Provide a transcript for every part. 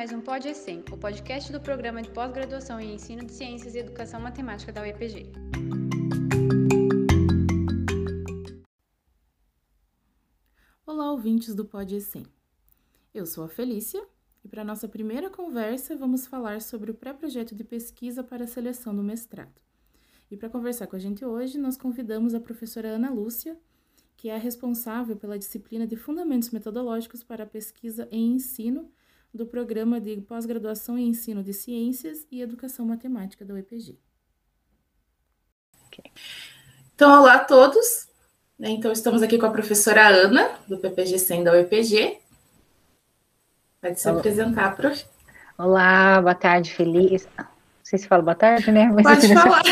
mais um Pod ECEM, o podcast do programa de pós-graduação em Ensino de Ciências e Educação Matemática da UEPG. Olá, ouvintes do Pod ECEM. Eu sou a Felícia e para nossa primeira conversa vamos falar sobre o pré-projeto de pesquisa para a seleção do mestrado. E para conversar com a gente hoje, nós convidamos a professora Ana Lúcia, que é responsável pela disciplina de Fundamentos Metodológicos para a Pesquisa em Ensino do Programa de Pós-Graduação em Ensino de Ciências e Educação Matemática da UEPG. Okay. Então, olá a todos. Então, estamos aqui com a professora Ana, do PPG 100 da UEPG. Pode se olá. apresentar, prof. Olá, boa tarde, feliz. Não sei se fala boa tarde, né? Mas Pode falar.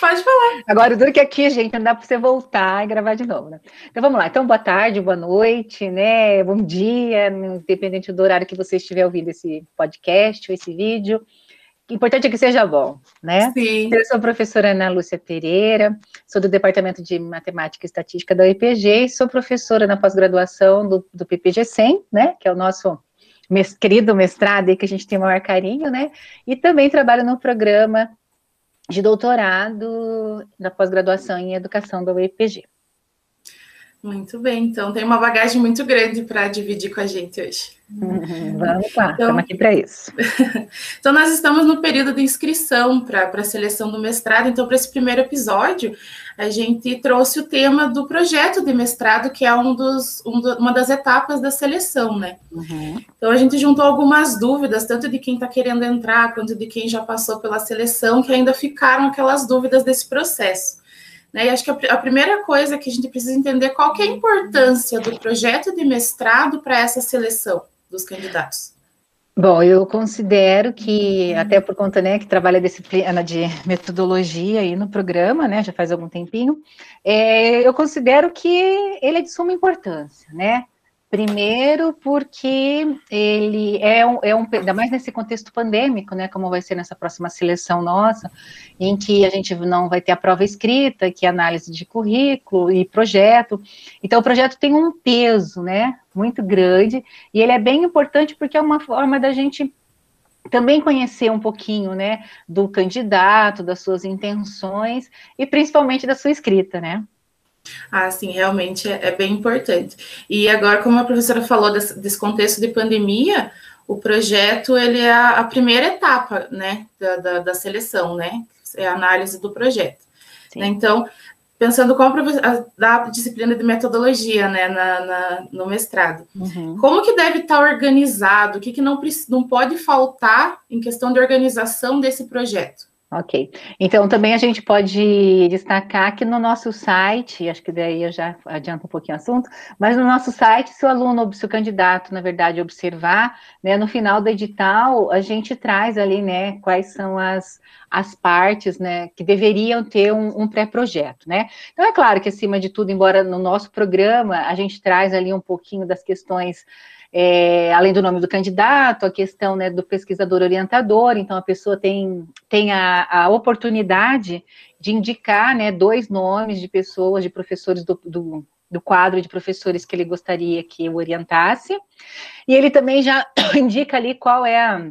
Pode falar. Agora, duro que aqui, gente, não dá para você voltar e gravar de novo, né? Então vamos lá. Então, boa tarde, boa noite, né? Bom dia, independente do horário que você estiver ouvindo esse podcast ou esse vídeo. O importante é que seja bom, né? Sim. Eu sou a professora Ana Lúcia Pereira, sou do Departamento de Matemática e Estatística da UEPG e sou professora na pós-graduação do, do PPG 100, né? Que é o nosso mes, querido mestrado aí que a gente tem o maior carinho, né? E também trabalho no programa de doutorado da pós-graduação em educação da UEPG. Muito bem, então tem uma bagagem muito grande para dividir com a gente hoje. Vamos lá, então, estamos aqui para isso. então, nós estamos no período de inscrição para a seleção do mestrado, então, para esse primeiro episódio, a gente trouxe o tema do projeto de mestrado, que é um dos, um do, uma das etapas da seleção, né? Uhum. Então, a gente juntou algumas dúvidas, tanto de quem está querendo entrar, quanto de quem já passou pela seleção, que ainda ficaram aquelas dúvidas desse processo. Né? E acho que a, a, primeira coisa que a gente precisa entender é qual é a importância do projeto de mestrado para essa seleção dos candidatos. Bom, eu considero que, até por conta, né, que trabalha disciplina de metodologia aí no programa, né, já faz algum tempinho, é, eu considero que ele é de suma importância, né, Primeiro, porque ele é um, é um, ainda mais nesse contexto pandêmico, né, como vai ser nessa próxima seleção nossa, em que a gente não vai ter a prova escrita, que é análise de currículo e projeto. Então, o projeto tem um peso, né, muito grande, e ele é bem importante porque é uma forma da gente também conhecer um pouquinho, né, do candidato, das suas intenções e principalmente da sua escrita, né. Ah, sim, realmente é, é, bem importante. E agora, como a professora falou desse, desse contexto de pandemia, o projeto ele é a, a primeira etapa, né, da, da, da, seleção, né, é a análise do projeto. Né, então, pensando como a, da disciplina de metodologia, né, na, na no mestrado, uhum. como que deve estar organizado, o que, que não, não pode faltar em questão de organização desse projeto? Ok. Então, também a gente pode destacar que no nosso site, acho que daí eu já adianto um pouquinho o assunto, mas no nosso site, se o aluno, se o candidato, na verdade, observar, né, no final do edital, a gente traz ali, né, quais são as, as partes, né, que deveriam ter um, um pré-projeto, né. Então, é claro que, acima de tudo, embora no nosso programa, a gente traz ali um pouquinho das questões é, além do nome do candidato, a questão né, do pesquisador orientador, então a pessoa tem, tem a, a oportunidade de indicar né, dois nomes de pessoas, de professores do, do, do quadro de professores que ele gostaria que eu orientasse, e ele também já indica ali qual é a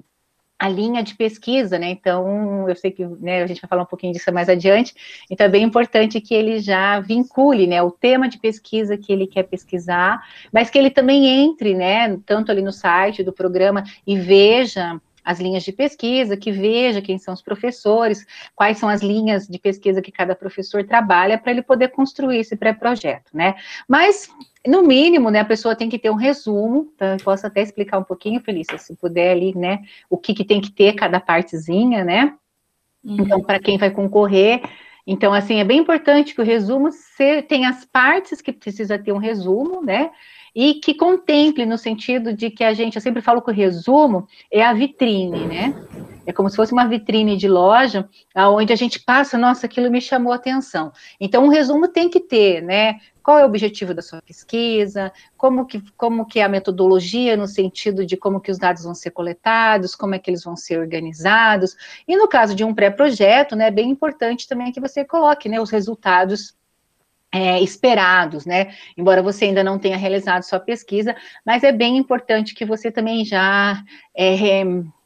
a linha de pesquisa, né? Então, eu sei que né, a gente vai falar um pouquinho disso mais adiante, então é bem importante que ele já vincule, né, o tema de pesquisa que ele quer pesquisar, mas que ele também entre, né, tanto ali no site do programa e veja as linhas de pesquisa, que veja quem são os professores, quais são as linhas de pesquisa que cada professor trabalha para ele poder construir esse pré-projeto, né? Mas no mínimo, né, a pessoa tem que ter um resumo, então eu posso até explicar um pouquinho, Felícia, se puder ali, né, o que, que tem que ter cada partezinha, né? Uhum. Então, para quem vai concorrer, então, assim, é bem importante que o resumo tenha tem as partes que precisa ter um resumo, né? E que contemple no sentido de que a gente, eu sempre falo que o resumo é a vitrine, né? É como se fosse uma vitrine de loja, onde a gente passa, nossa, aquilo me chamou a atenção. Então, um resumo tem que ter, né? Qual é o objetivo da sua pesquisa? Como que, como que é a metodologia no sentido de como que os dados vão ser coletados, como é que eles vão ser organizados? E no caso de um pré-projeto, né, é bem importante também que você coloque, né, os resultados é, esperados, né? Embora você ainda não tenha realizado sua pesquisa, mas é bem importante que você também já é,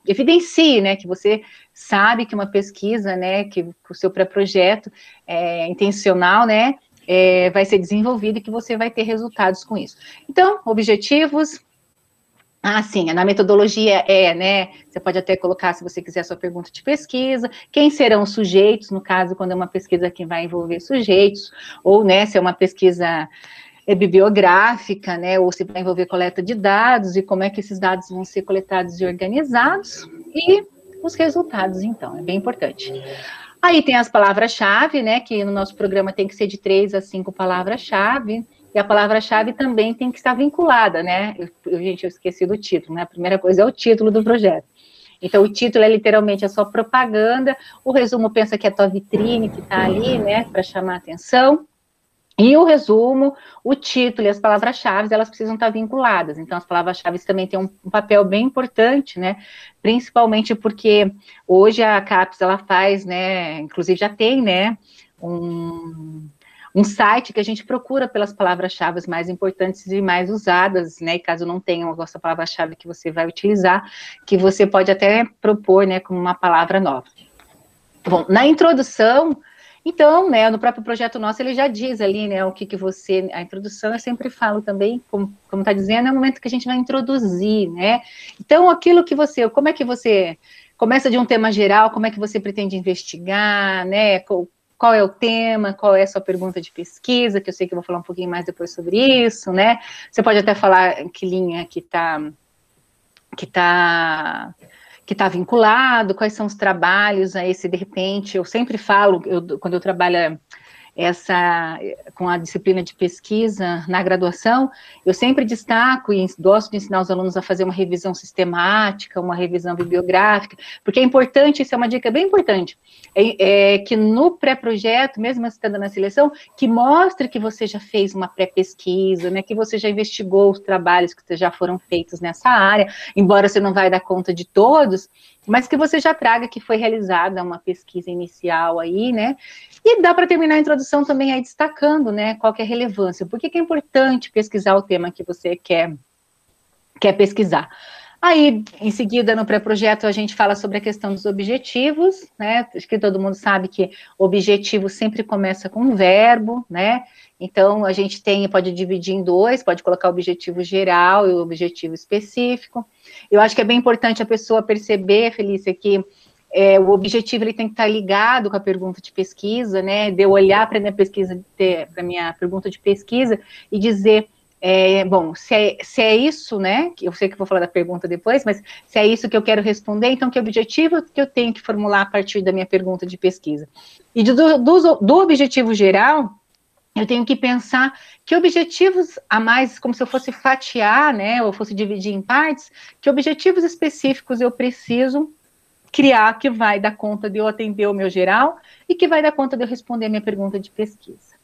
evidencie, né, que você sabe que uma pesquisa, né, que o seu pré-projeto é intencional, né, é, vai ser desenvolvido e que você vai ter resultados com isso. Então, objetivos. Ah, sim, na metodologia é, né? Você pode até colocar, se você quiser, a sua pergunta de pesquisa, quem serão os sujeitos, no caso, quando é uma pesquisa que vai envolver sujeitos, ou, né, se é uma pesquisa é, bibliográfica, né, ou se vai envolver coleta de dados, e como é que esses dados vão ser coletados e organizados, e os resultados, então, é bem importante. Aí tem as palavras-chave, né, que no nosso programa tem que ser de três a cinco palavras-chave, e a palavra-chave também tem que estar vinculada, né, eu, gente, eu esqueci do título, né, a primeira coisa é o título do projeto. Então, o título é literalmente a sua propaganda, o resumo pensa que é a tua vitrine que está ali, né, para chamar a atenção, e o resumo, o título e as palavras-chave, elas precisam estar vinculadas. Então, as palavras-chave também têm um, um, papel bem importante, né? Principalmente porque hoje a CAPES, ela faz, né? Inclusive já tem, né? Um, um site que a gente procura pelas palavras-chave mais importantes e mais usadas, né? E caso não tenha uma vossa palavra-chave que você vai utilizar, que você pode até propor, né? Como uma palavra nova. Bom, na introdução então, né, no próprio projeto nosso, ele já diz ali, né, o que que você, a introdução, eu sempre falo também, como está dizendo, é o momento que a gente vai introduzir, né, então, aquilo que você, como é que você, começa de um tema geral, como é que você pretende investigar, né, qual é o tema, qual é a sua pergunta de pesquisa, que eu sei que eu vou falar um pouquinho mais depois sobre isso, né, você pode até falar que linha que está, que está que está vinculado, quais são os trabalhos a esse, de repente, eu sempre falo, eu, quando eu trabalho essa com a disciplina de pesquisa na graduação, eu sempre destaco e gosto de ensinar os alunos a fazer uma revisão sistemática, uma revisão bibliográfica, porque é importante, isso é uma dica bem importante, é, é que no pré-projeto, mesmo estando na seleção, que mostre que você já fez uma pré-pesquisa, né, que você já investigou os trabalhos que já foram feitos nessa área, embora você não vai dar conta de todos, mas que você já traga que foi realizada uma pesquisa inicial aí, né? E dá para terminar a introdução também aí destacando, né, qual que é a relevância, por que, que é importante pesquisar o tema que você quer, quer pesquisar. Aí, em seguida, no pré-projeto, a gente fala sobre a questão dos objetivos, né? Acho que todo mundo sabe que objetivo sempre começa com um verbo, né? Então, a gente tem, pode dividir em dois, pode colocar o objetivo geral e o objetivo específico. Eu acho que é bem importante a pessoa perceber, Felícia, que é, o objetivo ele tem que estar ligado com a pergunta de pesquisa, né? De eu olhar para minha pesquisa, para a minha pergunta de pesquisa e dizer é, bom, se é, se é isso, né, eu sei que vou falar da pergunta depois, mas se é isso que eu quero responder, então que objetivo que eu tenho que formular a partir da minha pergunta de pesquisa? E do, do, do objetivo geral, eu tenho que pensar que objetivos a mais, como se eu fosse fatiar, né, ou fosse dividir em partes, que objetivos específicos eu preciso criar que vai dar conta de eu atender o meu geral e que vai dar conta de eu responder a minha pergunta de pesquisa.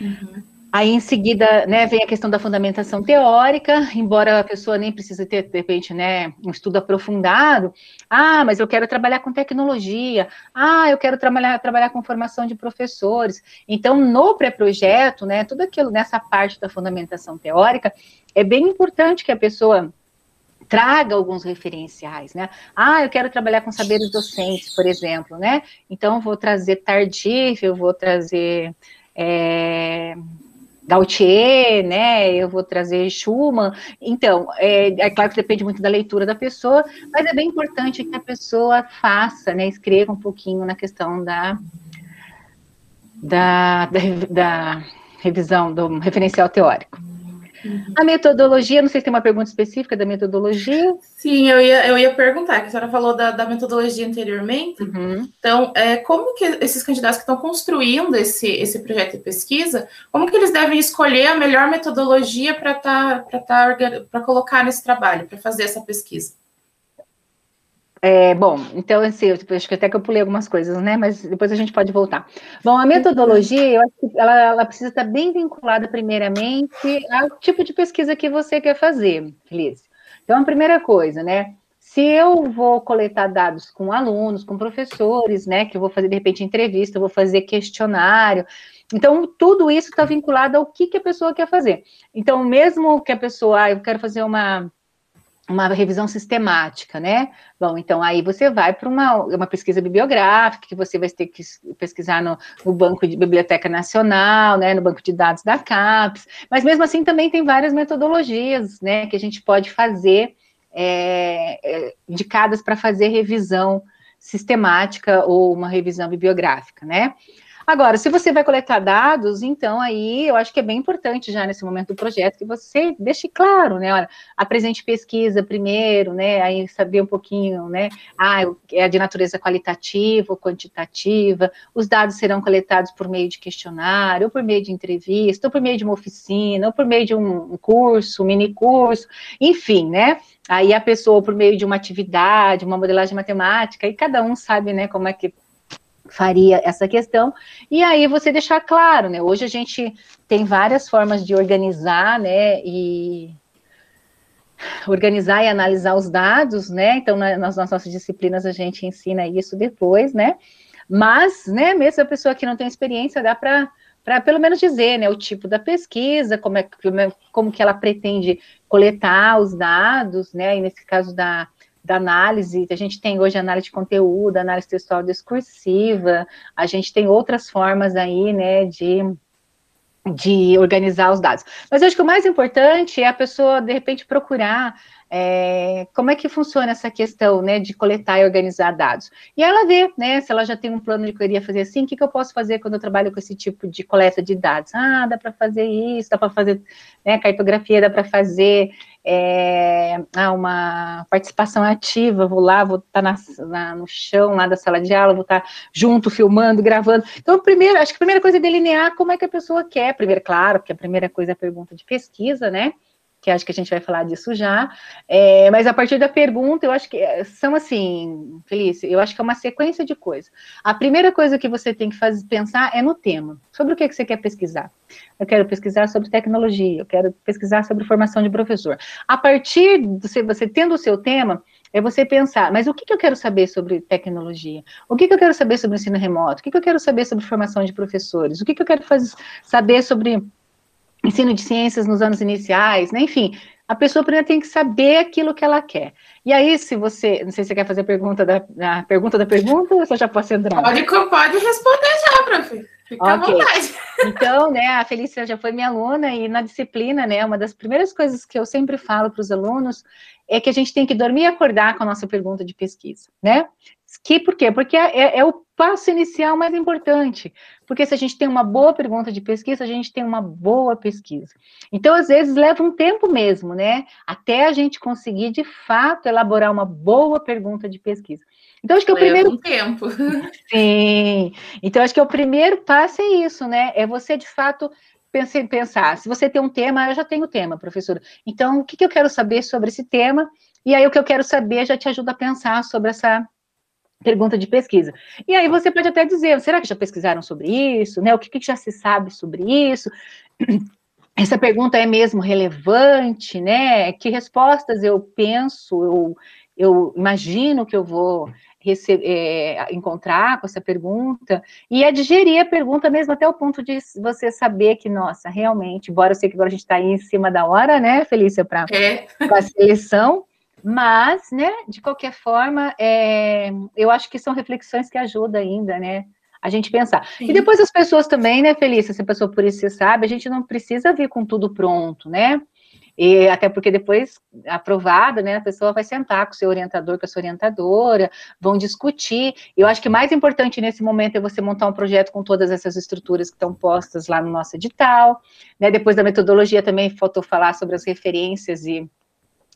Uhum. Aí, em seguida, né, vem a questão da fundamentação teórica, embora a pessoa nem precise ter, de repente, né, um estudo aprofundado. Ah, mas eu quero trabalhar com tecnologia. Ah, eu quero trabalhar, trabalhar com formação de professores. Então, no pré-projeto, né, tudo aquilo nessa parte da fundamentação teórica, é bem importante que a pessoa traga alguns referenciais, né? Ah, eu quero trabalhar com saberes docentes, por exemplo, né? Então, vou trazer Tardif, eu vou trazer... É, Gautier, né? Eu vou trazer Schumann. Então, é, é, claro que depende muito da leitura da pessoa, mas é bem importante que a pessoa faça, né? Escreva um pouquinho na questão da, da, da, da revisão do referencial teórico. Uhum. A metodologia, não sei se tem uma pergunta específica da metodologia. Sim, eu ia, eu ia perguntar, que a senhora falou da, da metodologia anteriormente. Uhum. Então, é, como que esses candidatos que estão construindo esse, esse projeto de pesquisa, como que eles devem escolher a melhor metodologia para tá, tá, colocar nesse trabalho, para fazer essa pesquisa? É, bom, então, assim, eu, acho que até que eu pulei algumas coisas, né? Mas depois a gente pode voltar. Bom, a metodologia, eu acho que ela, ela precisa estar bem vinculada, primeiramente, ao tipo de pesquisa que você quer fazer, Feliz. Então, a primeira coisa, né? Se eu vou coletar dados com alunos, com professores, né, que eu vou fazer de repente entrevista, vou fazer questionário, então, tudo isso está vinculado ao que, que a pessoa quer fazer. Então, mesmo que a pessoa, ah, eu quero fazer uma, uma revisão sistemática, né? Bom, então aí você vai para uma, uma pesquisa bibliográfica, que você vai ter que pesquisar no, no, Banco de Biblioteca Nacional, né, no banco de dados da CAPES, mas mesmo assim também tem várias metodologias, né, que a gente pode fazer, é, é, indicadas para fazer revisão sistemática ou uma revisão bibliográfica, né? Agora, se você vai coletar dados, então aí eu acho que é bem importante já nesse momento do projeto que você deixe claro, né? Olha, apresente pesquisa primeiro, né? Aí saber um pouquinho, né? Ah, é de natureza qualitativa ou quantitativa, os dados serão coletados por meio de questionário, ou por meio de entrevista, ou por meio de uma oficina, ou por meio de um curso, um mini curso, enfim, né? Aí a pessoa, por meio de uma atividade, uma modelagem matemática, e cada um sabe, né, como é que faria essa questão, e aí você deixar claro, né, hoje a gente tem várias formas de organizar, né, e organizar e analisar os dados, né, então nas, nas nossas disciplinas a gente ensina isso depois, né, mas, né, mesmo a pessoa que não tem experiência, dá para para pelo menos dizer, né, o tipo da pesquisa, como é como que ela pretende coletar os dados, né, e nesse caso da da análise, a gente tem hoje análise de conteúdo, análise textual discursiva, a gente tem outras formas aí, né, de, de organizar os dados. Mas eu acho que o mais importante é a pessoa, de repente, procurar é, como é que funciona essa questão, né, de coletar e organizar dados. E ela vê, né, se ela já tem um plano de queria fazer assim, o que, que eu posso fazer quando eu trabalho com esse tipo de coleta de dados? Ah, dá para fazer isso, dá para fazer né, cartografia, dá para fazer é, ah, uma participação ativa, vou lá, vou estar tá na, no chão lá da sala de aula, vou estar tá junto, filmando, gravando. Então, primeiro, acho que a primeira coisa é delinear como é que a pessoa quer. Primeiro, claro, que a primeira coisa é a pergunta de pesquisa, né? Que acho que a gente vai falar disso já, é, mas a partir da pergunta, eu acho que é, são assim, Felícia, eu acho que é uma sequência de coisas. A primeira coisa que você tem que fazer, pensar é no tema, sobre o que, que você quer pesquisar. Eu quero pesquisar sobre tecnologia, eu quero pesquisar sobre formação de professor. A partir de você, você tendo o seu tema, é você pensar, mas o que, que eu quero saber sobre tecnologia? O que, que eu quero saber sobre ensino remoto? O que, que eu quero saber sobre formação de professores? O que, que eu quero fazer, saber sobre ensino de ciências nos anos iniciais, né? Enfim, a pessoa primeiro tem que saber aquilo que ela quer. E aí, se você, não sei se você quer fazer a pergunta da, a pergunta da pergunta, ou você já pode entrar? Pode, pode responder já, prof. Fica okay. à vontade. Então, né, a Felícia já foi minha aluna e na disciplina, né, uma das primeiras coisas que eu sempre falo para os alunos é que a gente tem que dormir e acordar com a nossa pergunta de pesquisa, né? Que por quê? Porque é, é, é, o passo inicial mais importante. Porque se a gente tem uma boa pergunta de pesquisa, a gente tem uma boa pesquisa. Então, às vezes, leva um tempo mesmo, né? Até a gente conseguir, de fato, elaborar uma boa pergunta de pesquisa. Então, acho que leva o primeiro. Um tempo. Sim. Então, acho que o primeiro passo é isso, né? É você, de fato, pensar. Se você tem um tema, eu já tenho tema, professora. Então, o que, que eu quero saber sobre esse tema? E aí, o que eu quero saber já te ajuda a pensar sobre essa pergunta de pesquisa. E aí você pode até dizer, será que já pesquisaram sobre isso? Né? O que, que já se sabe sobre isso? Essa pergunta é mesmo relevante, né? Que respostas eu penso, eu, eu imagino que eu vou receber, é, encontrar com essa pergunta, e é digerir a pergunta mesmo até o ponto de você saber que, nossa, realmente, embora eu sei que agora a gente está aí em cima da hora, né, Felícia, para é. a seleção, mas, né, de qualquer forma, é, eu acho que são reflexões que ajudam ainda, né, a gente pensar. Sim. E depois as pessoas também, né, Felícia, a pessoa por isso você sabe, a gente não precisa vir com tudo pronto, né, e até porque depois, aprovada, né, a pessoa vai sentar com o seu orientador, com a sua orientadora, vão discutir. Eu acho que mais importante nesse momento é você montar um projeto com todas essas estruturas que estão postas lá no nosso edital. Né? Depois da metodologia também faltou falar sobre as referências e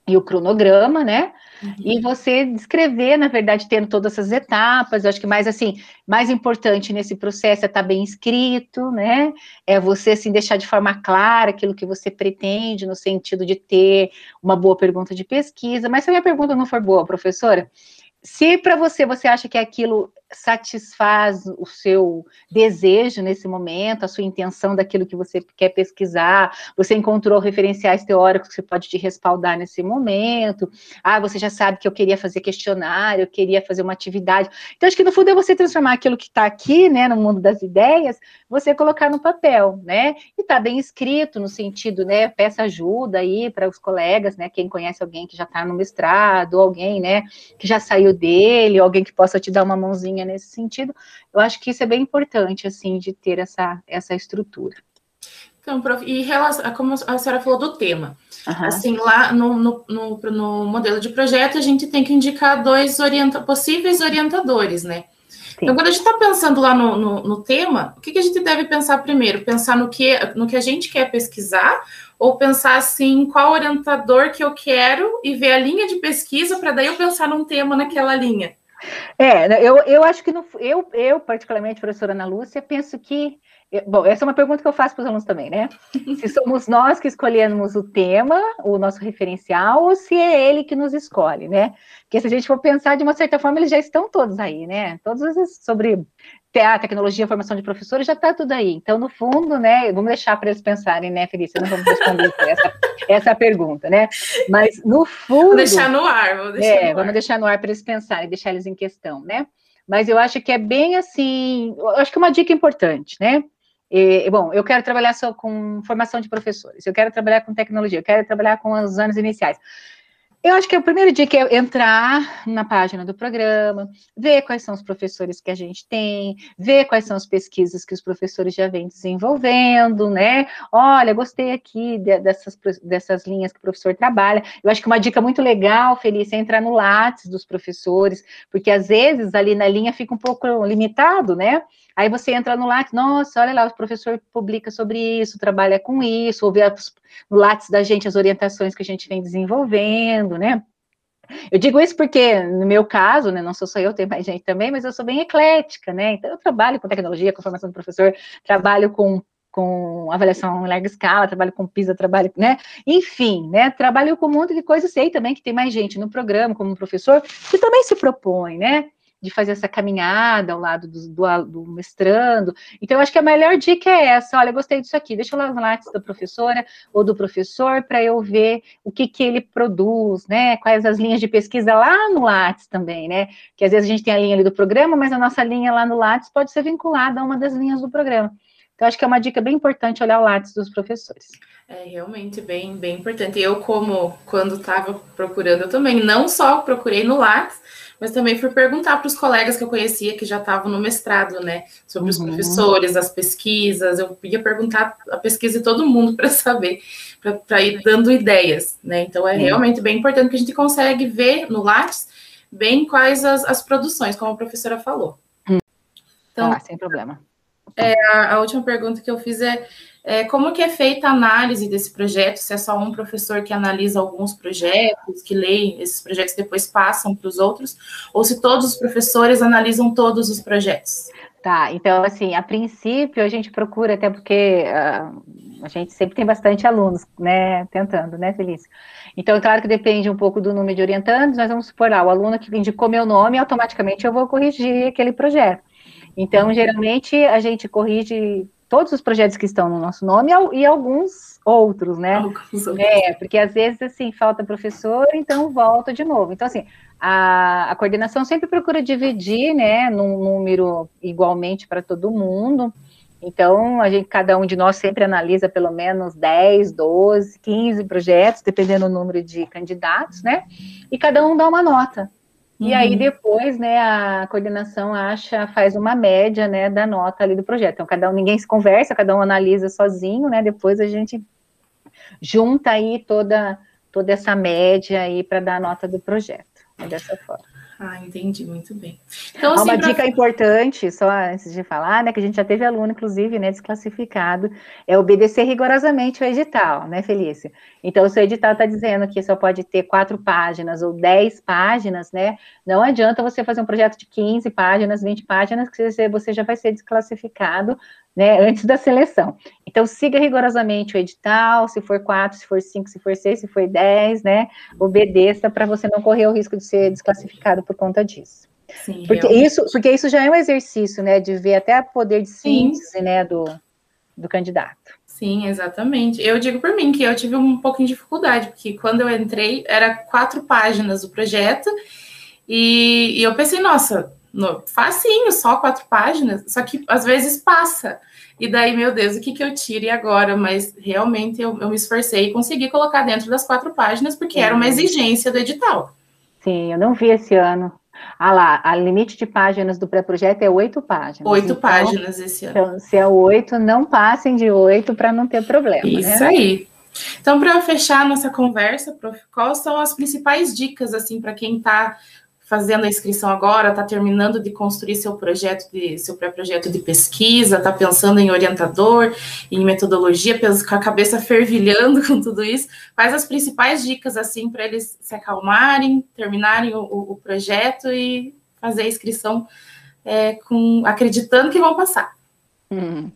e o cronograma, né? Uhum. E você descrever, na verdade, tendo todas essas etapas. Eu acho que mais assim, mais importante nesse processo é estar tá bem escrito, né? É você assim deixar de forma clara aquilo que você pretende, no sentido de ter uma boa pergunta de pesquisa. Mas se a minha pergunta não for boa, professora, se para você você acha que aquilo satisfaz o seu desejo nesse momento, a sua intenção daquilo que você quer pesquisar, você encontrou referenciais teóricos que pode te respaldar nesse momento, ah, você já sabe que eu queria fazer questionário, eu queria fazer uma atividade. Então, acho que no fundo é você transformar aquilo que está aqui, né, no mundo das ideias, você colocar no papel, né, e está bem escrito no sentido, né, peça ajuda aí para os colegas, né, quem conhece alguém que já está no mestrado, alguém, né, que já saiu dele, alguém que possa te dar uma mãozinha nesse sentido. Eu acho que isso é bem importante, assim, de ter essa, essa estrutura. Então, prof, e relação, como a senhora falou do tema, uhum. assim, lá no, no, no, no, modelo de projeto, a gente tem que indicar dois orienta, possíveis orientadores, né? Sim. Então, quando a gente está pensando lá no, no, no, tema, o que, que a gente deve pensar primeiro? Pensar no que, no que a gente quer pesquisar, ou pensar assim, qual orientador que eu quero e ver a linha de pesquisa para daí eu pensar num tema naquela linha? É, né, eu, eu acho que no, eu, eu, particularmente, professora Ana Lúcia, penso que. Bom, essa é uma pergunta que eu faço para os alunos também, né? Se somos nós que escolhemos o tema, o nosso referencial, ou se é ele que nos escolhe, né? Porque se a gente for pensar de uma certa forma, eles já estão todos aí, né? Todos sobre a tecnologia, a formação de professores, já está tudo aí. Então, no fundo, né, vamos deixar para eles pensarem, né, Felícia? Não vamos responder essa, essa pergunta, né? Mas, no fundo. Vamos deixar no ar, vamos deixar, é, no, vamos ar. deixar no ar para eles pensarem, deixar eles em questão, né? Mas eu acho que é bem assim, eu acho que é uma dica importante, né? E, bom, eu quero trabalhar só com formação de professores, eu quero trabalhar com tecnologia, eu quero trabalhar com os anos iniciais. Eu acho que o primeiro dia que é entrar na página do programa, ver quais são os professores que a gente tem, ver quais são as pesquisas que os professores já vêm desenvolvendo, né? Olha, gostei aqui de, dessas, dessas linhas que o professor trabalha. Eu acho que uma dica muito legal, Felícia, é entrar no Lattes dos professores, porque às vezes ali na linha fica um pouco limitado, né? Aí você entra no Lattes, nossa, olha lá, o professor publica sobre isso, trabalha com isso, ouve no Lattes da gente as orientações que a gente vem desenvolvendo, né? Eu digo isso porque, no meu caso, né, não sou só eu, tem mais gente também, mas eu sou bem eclética, né? Então, eu trabalho com tecnologia, com formação do professor, trabalho com, com avaliação em larga escala, trabalho com PISA, trabalho, né? Enfim, né? Trabalho com um monte de coisa, sei também que tem mais gente no programa, como professor, que também se propõe, né? De fazer essa caminhada ao lado do, do, do, mestrando. Então, eu acho que a melhor dica é essa: olha, gostei disso aqui, deixa eu lá no Lattes da professora ou do professor para eu ver o que, que ele produz, né? Quais as linhas de pesquisa lá no Lattes também, né? Que às vezes a gente tem a linha ali do programa, mas a nossa linha lá no Lattes pode ser vinculada a uma das linhas do programa. Então, acho que é uma dica bem importante olhar o Lattes dos professores. É realmente bem, bem importante. Eu, como quando estava procurando, eu também não só procurei no Lattes, mas também fui perguntar para os colegas que eu conhecia que já estavam no mestrado, né, sobre os uhum. professores, as pesquisas. Eu ia perguntar a pesquisa de todo mundo para saber, para ir dando ideias, né. Então é realmente bem importante que a gente consegue ver no Lattes bem quais as, as produções, como a professora falou. Então, ah, sem problema. É, a, a última pergunta que eu fiz é é, como que é feita a análise desse projeto? Se é só um professor que analisa alguns projetos, que lê esses projetos e depois passam para os outros, ou se todos os professores analisam todos os projetos? Tá, então assim, a princípio a gente procura, até porque uh, a gente sempre tem bastante alunos, né, tentando, né, Felícia? Então, claro que depende um pouco do número de orientandos, nós vamos supor lá, o aluno que indicou meu nome, automaticamente eu vou corrigir aquele projeto. Então, geralmente, a gente corrige todos os projetos que estão no nosso nome e alguns outros, né? Alguns outros. É, porque às vezes, assim, falta professor, então volta de novo. Então, assim, a, a coordenação sempre procura dividir, né, num número igualmente para todo mundo. Então, a gente, cada um de nós sempre analisa pelo menos 10, 12, 15 projetos, dependendo do número de candidatos, né? E cada um dá uma nota. E aí uhum. depois, né, a coordenação acha, faz uma média, né, da nota ali do projeto. Então, cada um, ninguém se conversa, cada um analisa sozinho, né, depois a gente junta aí toda, toda essa média aí para dar a nota do projeto. É dessa forma. Ah, entendi, muito bem. Então, assim, uma dica importante, só antes de falar, né, que a gente já teve aluno, inclusive, né, desclassificado, é obedecer rigorosamente o edital, né, Felícia? Então, se o edital está dizendo que só pode ter quatro páginas ou dez páginas, né, não adianta você fazer um projeto de 15 páginas, 20 páginas, que você já vai ser desclassificado né, antes da seleção. Então, siga rigorosamente o edital, se for quatro, se for cinco, se for seis, se for dez, né, obedeça para você não correr o risco de ser desclassificado por conta disso. Sim, porque, isso, porque isso já é um exercício, né, de ver até o poder de síntese, Sim. né, do, do candidato. Sim, exatamente. Eu digo por mim que eu tive um pouquinho de dificuldade, porque quando eu entrei, era quatro páginas o projeto, e, e eu pensei, nossa, no, facinho, só quatro páginas, só que às vezes passa. E daí, meu Deus, o que, que eu tiro e agora? Mas realmente eu, eu me esforcei e consegui colocar dentro das quatro páginas, porque era uma exigência do edital. Sim, eu não vi esse ano. Ah lá, a limite de páginas do pré-projeto é oito páginas. Oito então, páginas esse ano. Então, se é oito, não passem de oito para não ter problema. Né? Isso né? aí. Então, para fechar a nossa conversa, prof, quais são as principais dicas assim para quem está fazendo a inscrição agora, está terminando de construir seu projeto de seu pré-projeto de pesquisa, está pensando em orientador, em metodologia, com a cabeça fervilhando com tudo isso, quais as principais dicas assim para eles se acalmarem, terminarem o, o, projeto e fazer a inscrição é, com acreditando que vão passar. Hum.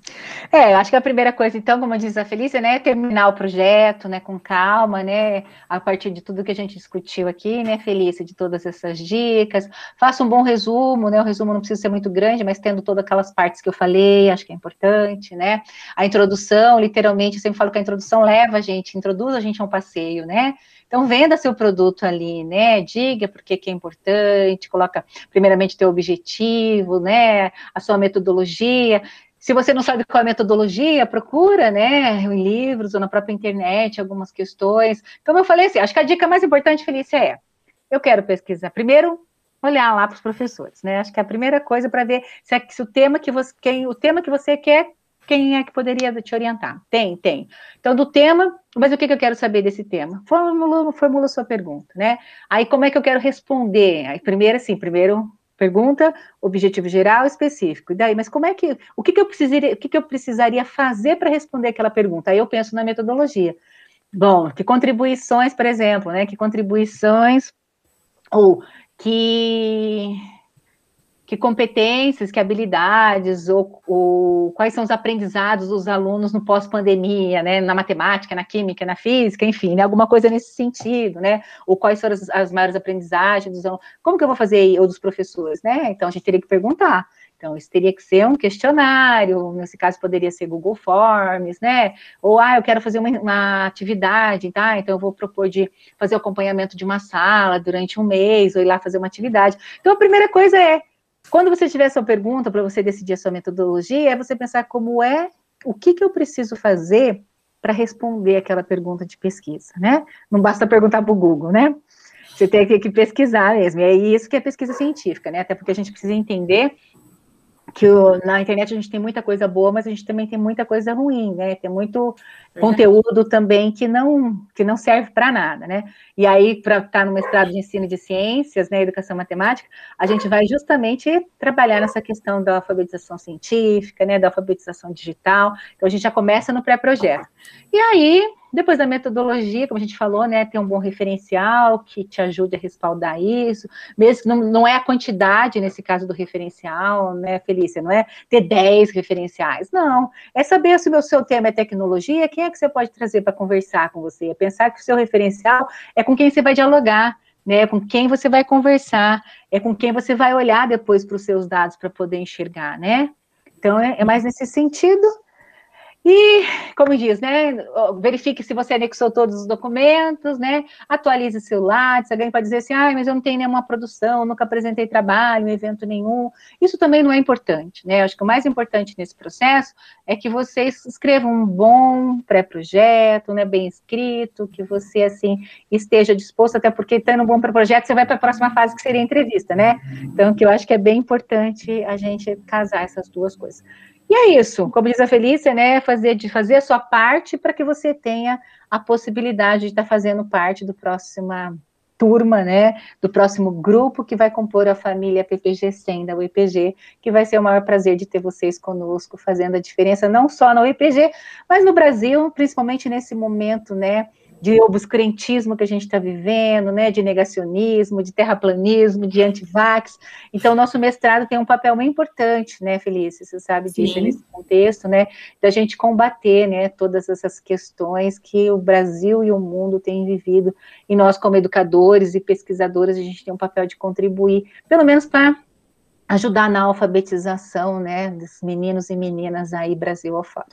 É, acho que a primeira coisa, então, como diz a Felícia, né, é terminar o projeto, né, com calma, né, a partir de tudo que a gente discutiu aqui, né, Felícia, de todas essas dicas, faça um bom resumo, né, o resumo não precisa ser muito grande, mas tendo todas aquelas partes que eu falei, acho que é importante, né, a introdução, literalmente, eu sempre falo que a introdução leva a gente, introduz a gente a um passeio, né, então, venda seu produto ali, né? Diga por que é importante, coloca primeiramente teu objetivo, né? A sua metodologia. Se você não sabe qual é a metodologia, procura, né, em livros ou na própria internet, algumas questões. Como eu falei assim, acho que a dica mais importante, Felícia, é: eu quero pesquisar. Primeiro, olhar lá para os professores, né? Acho que é a primeira coisa para ver se, é, se, o tema que você, quem, o tema que você quer, quem é que poderia te orientar? Tem, tem. Então, do tema, mas o que, que eu quero saber desse tema? Formula, formula sua pergunta, né? Aí, como é que eu quero responder? Aí, primeiro, assim, primeiro Pergunta, objetivo geral, específico. E daí, mas como é que, o que, que eu precisaria, o que, que eu precisaria fazer para responder aquela pergunta? Aí eu penso na metodologia. Bom, que contribuições, por exemplo, né? Que contribuições ou que que competências, que habilidades, ou, ou, quais são os aprendizados dos alunos no pós-pandemia, né, na matemática, na química, na física, enfim, né, alguma coisa nesse sentido, né, ou quais foram as, as maiores aprendizagens dos alunos, como que eu vou fazer, ou dos professores, né, então a gente teria que perguntar, então, isso teria que ser um questionário, nesse caso poderia ser Google Forms, né? Ou, ah, eu quero fazer uma, uma, atividade, tá? Então, eu vou propor de fazer o acompanhamento de uma sala durante um mês, ou ir lá fazer uma atividade. Então, a primeira coisa é quando você tiver sua pergunta para você decidir a sua metodologia, é você pensar como é, o que, que eu preciso fazer para responder aquela pergunta de pesquisa, né? Não basta perguntar para o Google, né? Você tem que pesquisar mesmo, e é isso que é pesquisa científica, né? Até porque a gente precisa entender que o, na internet a gente tem muita coisa boa, mas a gente também tem muita coisa ruim, né? Tem muito conteúdo também que não que não serve para nada, né? E aí, para estar tá no mestrado de ensino de ciências, né, educação matemática, a gente vai justamente trabalhar nessa questão da alfabetização científica, né, da alfabetização digital. Então a gente já começa no pré-projeto. E aí, depois da metodologia, como a gente falou, né, ter um bom referencial que te ajude a respaldar isso, mesmo não, não é a quantidade, nesse caso do referencial, né, Felícia, não é ter 10 referenciais, não, é saber se o seu tema é tecnologia, quem é que você pode trazer para conversar com você, é pensar que o seu referencial é com quem você vai dialogar, né, com quem você vai conversar, é com quem você vai olhar depois para os seus dados para poder enxergar, né, então é, é mais nesse sentido, e, como diz, né, verifique se você anexou todos os documentos, né, atualize seu Lattes, alguém pode dizer assim, ah, mas eu não tenho nenhuma produção, nunca apresentei trabalho, evento nenhum, isso também não é importante, né, acho que o mais importante nesse processo é que vocês escrevam um bom pré-projeto, né, bem escrito, que você, assim, esteja disposto, até porque tendo um bom pré-projeto, você vai para a próxima fase, que seria a entrevista, né, então, que eu acho que é bem importante a gente casar essas duas coisas. E é isso, como diz a Felícia, né, fazer, de fazer a sua parte para que você tenha a possibilidade de estar tá fazendo parte do próxima turma, né, do próximo grupo que vai compor a família PPG 100 da UEPG, que vai ser o maior prazer de ter vocês conosco, fazendo a diferença não só na UEPG, mas no Brasil, principalmente nesse momento, né, de obscurantismo que a gente está vivendo, né, de negacionismo, de terraplanismo, de antivax. Então, nosso mestrado tem um papel muito importante, né, Felícia, você sabe disso Sim. nesse contexto, né, da gente combater, né, todas essas questões que o Brasil e o mundo têm vivido, e nós, como educadores e pesquisadores, a gente tem um papel de contribuir, pelo menos para ajudar na alfabetização, né, dos meninos e meninas aí Brasil afora.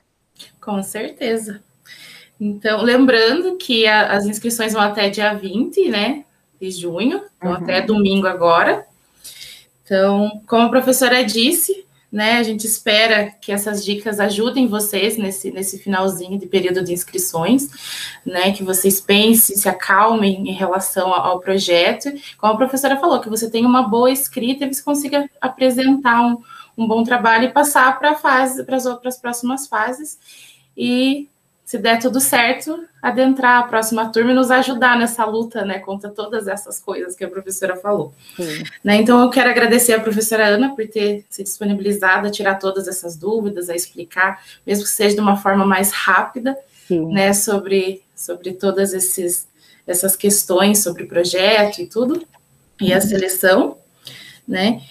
Com certeza. Então, lembrando que a, as inscrições vão até dia 20, né, de junho, então uhum. até domingo agora. Então, como a professora disse, né? A gente espera que essas dicas ajudem vocês nesse, nesse finalzinho de período de inscrições, né? Que vocês pensem, se acalmem em relação ao projeto. Como a professora falou, que você tenha uma boa escrita e você consiga apresentar um, um bom trabalho e passar para a fase, para as próximas fases. E se der tudo certo, adentrar a próxima turma e nos ajudar nessa luta, né, contra todas essas coisas que a professora falou. Né, então, eu quero agradecer a professora Ana por ter se disponibilizado a tirar todas essas dúvidas, a explicar, mesmo que seja de uma forma mais rápida, Sim. né, sobre, sobre todas esses, essas questões sobre o projeto e tudo, e a seleção, né,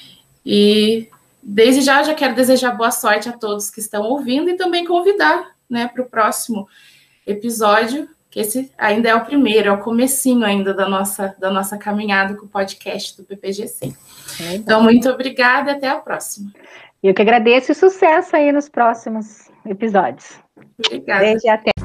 e desde já já quero desejar boa sorte a todos que estão ouvindo e também convidar né, para o próximo episódio, que esse ainda é o primeiro, é o comecinho ainda da nossa, da nossa caminhada com o podcast do PPGC. É então, muito obrigada e até a próxima. Eu que agradeço e sucesso aí nos próximos episódios. Obrigada. Beijo e até.